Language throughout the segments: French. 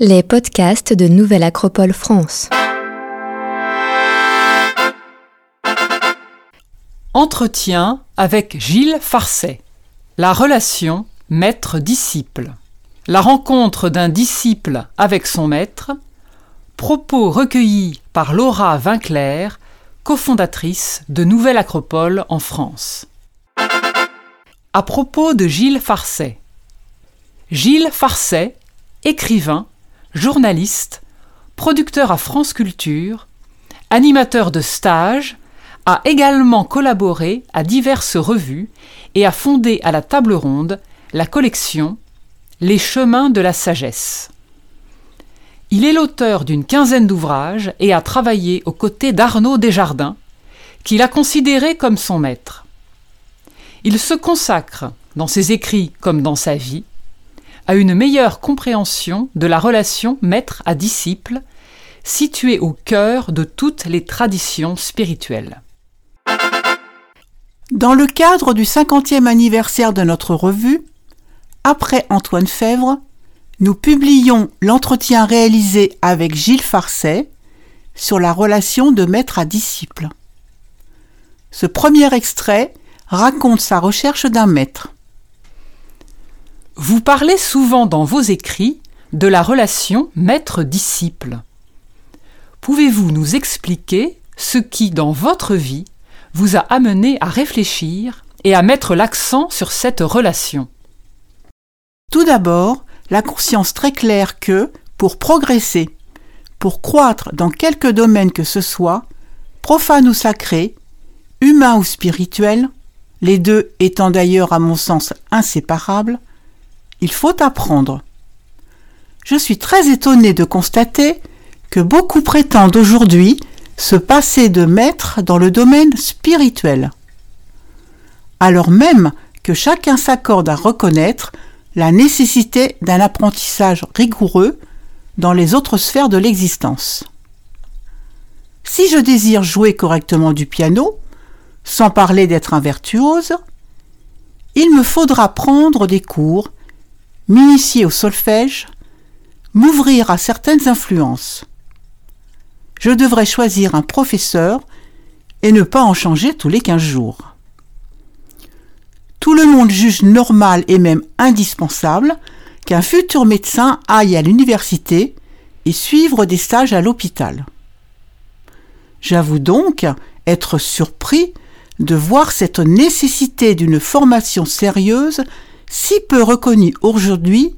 Les podcasts de Nouvelle Acropole France. Entretien avec Gilles Farcet. La relation maître-disciple. La rencontre d'un disciple avec son maître. Propos recueillis par Laura Vinclair, cofondatrice de Nouvelle Acropole en France. À propos de Gilles Farcet. Gilles Farcet, écrivain, journaliste, producteur à France Culture, animateur de stages, a également collaboré à diverses revues et a fondé à la table ronde la collection Les chemins de la sagesse. Il est l'auteur d'une quinzaine d'ouvrages et a travaillé aux côtés d'Arnaud Desjardins, qu'il a considéré comme son maître. Il se consacre, dans ses écrits comme dans sa vie, à une meilleure compréhension de la relation maître à disciple, située au cœur de toutes les traditions spirituelles. Dans le cadre du 50e anniversaire de notre revue, après Antoine Fèvre, nous publions l'entretien réalisé avec Gilles Farcet sur la relation de maître à disciple. Ce premier extrait raconte sa recherche d'un maître. Vous parlez souvent dans vos écrits de la relation maître-disciple. Pouvez-vous nous expliquer ce qui, dans votre vie, vous a amené à réfléchir et à mettre l'accent sur cette relation? Tout d'abord, la conscience très claire que, pour progresser, pour croître dans quelque domaine que ce soit, profane ou sacré, humain ou spirituel, les deux étant d'ailleurs à mon sens inséparables, il faut apprendre. Je suis très étonné de constater que beaucoup prétendent aujourd'hui se passer de maître dans le domaine spirituel, alors même que chacun s'accorde à reconnaître la nécessité d'un apprentissage rigoureux dans les autres sphères de l'existence. Si je désire jouer correctement du piano, sans parler d'être un virtuose, il me faudra prendre des cours m'initier au solfège, m'ouvrir à certaines influences. Je devrais choisir un professeur et ne pas en changer tous les quinze jours. Tout le monde juge normal et même indispensable qu'un futur médecin aille à l'université et suivre des stages à l'hôpital. J'avoue donc être surpris de voir cette nécessité d'une formation sérieuse si peu reconnu aujourd'hui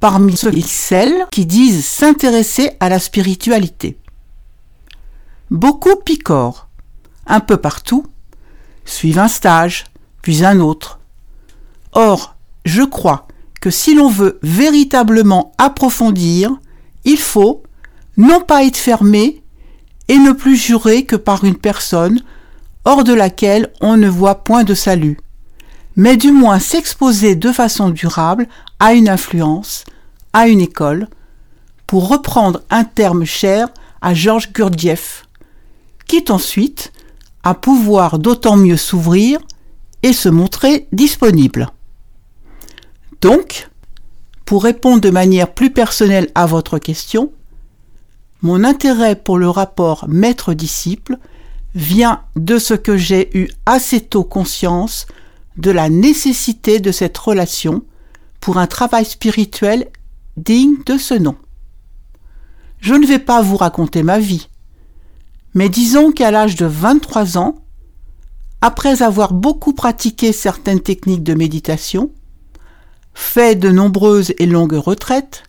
parmi ceux et celles qui disent s'intéresser à la spiritualité. Beaucoup picorent, un peu partout, suivent un stage, puis un autre. Or, je crois que si l'on veut véritablement approfondir, il faut non pas être fermé et ne plus jurer que par une personne hors de laquelle on ne voit point de salut mais du moins s'exposer de façon durable à une influence, à une école, pour reprendre un terme cher à Georges Gurdjieff, quitte ensuite à pouvoir d'autant mieux s'ouvrir et se montrer disponible. Donc, pour répondre de manière plus personnelle à votre question, mon intérêt pour le rapport maître-disciple vient de ce que j'ai eu assez tôt conscience de la nécessité de cette relation pour un travail spirituel digne de ce nom. Je ne vais pas vous raconter ma vie, mais disons qu'à l'âge de 23 ans, après avoir beaucoup pratiqué certaines techniques de méditation, fait de nombreuses et longues retraites,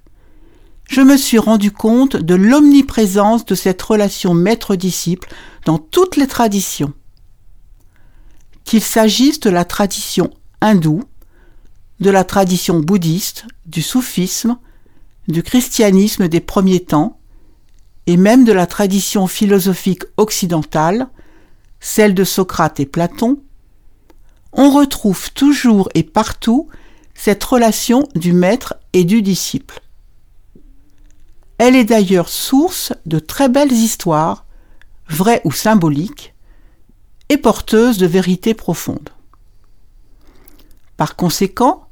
je me suis rendu compte de l'omniprésence de cette relation maître-disciple dans toutes les traditions qu'il s'agisse de la tradition hindoue, de la tradition bouddhiste, du soufisme, du christianisme des premiers temps, et même de la tradition philosophique occidentale, celle de Socrate et Platon, on retrouve toujours et partout cette relation du maître et du disciple. Elle est d'ailleurs source de très belles histoires, vraies ou symboliques, et porteuse de vérités profondes. Par conséquent,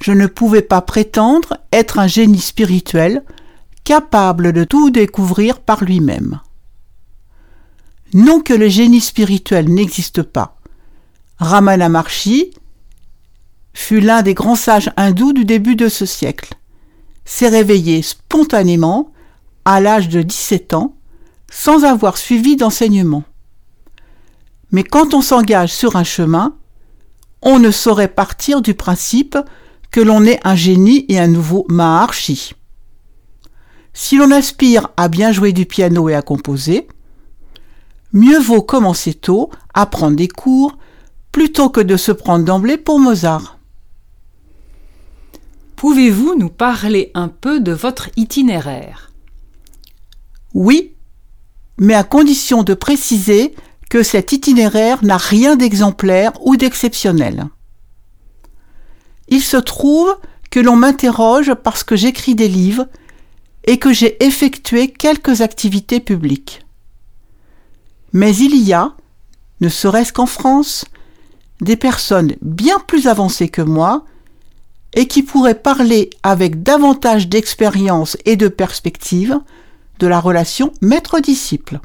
je ne pouvais pas prétendre être un génie spirituel, capable de tout découvrir par lui-même. Non que le génie spirituel n'existe pas. Ramana Maharshi fut l'un des grands sages hindous du début de ce siècle. S'est réveillé spontanément à l'âge de 17 ans sans avoir suivi d'enseignement. Mais quand on s'engage sur un chemin, on ne saurait partir du principe que l'on est un génie et un nouveau Maharshi. Si l'on aspire à bien jouer du piano et à composer, mieux vaut commencer tôt à prendre des cours plutôt que de se prendre d'emblée pour Mozart. Pouvez-vous nous parler un peu de votre itinéraire? Oui, mais à condition de préciser que cet itinéraire n'a rien d'exemplaire ou d'exceptionnel. Il se trouve que l'on m'interroge parce que j'écris des livres et que j'ai effectué quelques activités publiques. Mais il y a, ne serait-ce qu'en France, des personnes bien plus avancées que moi et qui pourraient parler avec davantage d'expérience et de perspective de la relation maître-disciple.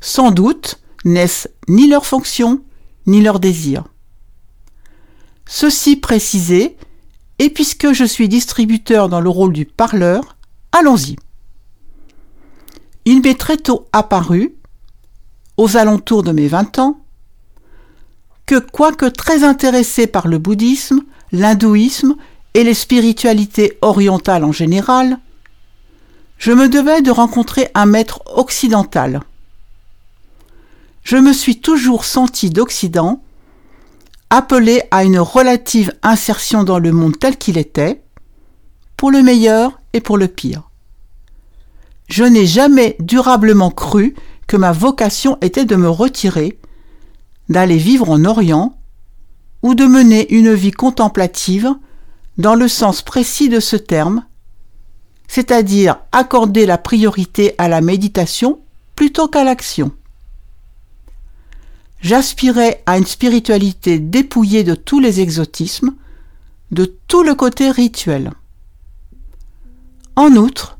Sans doute n'est-ce ni leur fonction, ni leur désir. Ceci précisé, et puisque je suis distributeur dans le rôle du parleur, allons-y. Il m'est très tôt apparu, aux alentours de mes 20 ans, que quoique très intéressé par le bouddhisme, l'hindouisme et les spiritualités orientales en général, je me devais de rencontrer un maître occidental. Je me suis toujours senti d'Occident, appelé à une relative insertion dans le monde tel qu'il était, pour le meilleur et pour le pire. Je n'ai jamais durablement cru que ma vocation était de me retirer, d'aller vivre en Orient, ou de mener une vie contemplative dans le sens précis de ce terme, c'est-à-dire accorder la priorité à la méditation plutôt qu'à l'action. J'aspirais à une spiritualité dépouillée de tous les exotismes, de tout le côté rituel. En outre,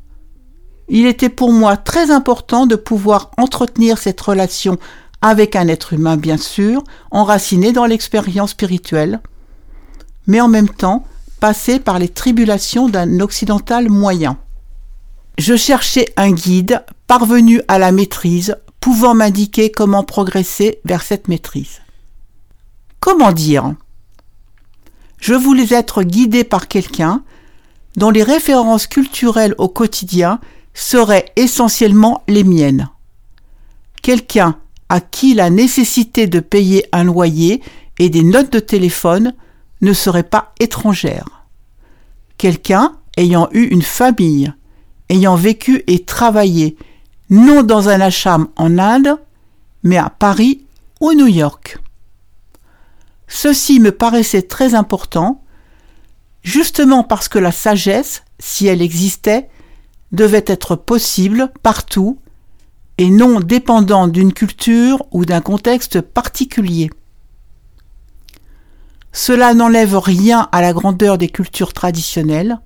il était pour moi très important de pouvoir entretenir cette relation avec un être humain bien sûr, enraciné dans l'expérience spirituelle, mais en même temps passer par les tribulations d'un occidental moyen. Je cherchais un guide parvenu à la maîtrise, pouvant m'indiquer comment progresser vers cette maîtrise. Comment dire? Je voulais être guidé par quelqu'un dont les références culturelles au quotidien seraient essentiellement les miennes. Quelqu'un à qui la nécessité de payer un loyer et des notes de téléphone ne serait pas étrangère. Quelqu'un ayant eu une famille, ayant vécu et travaillé, non dans un ashram en Inde, mais à Paris ou New York. Ceci me paraissait très important, justement parce que la sagesse, si elle existait, devait être possible partout et non dépendant d'une culture ou d'un contexte particulier. Cela n'enlève rien à la grandeur des cultures traditionnelles,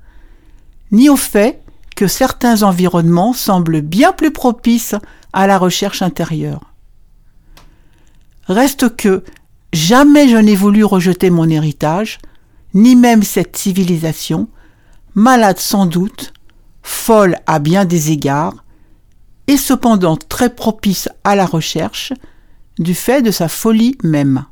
ni au fait que certains environnements semblent bien plus propices à la recherche intérieure. Reste que jamais je n'ai voulu rejeter mon héritage, ni même cette civilisation, malade sans doute, folle à bien des égards, et cependant très propice à la recherche, du fait de sa folie même.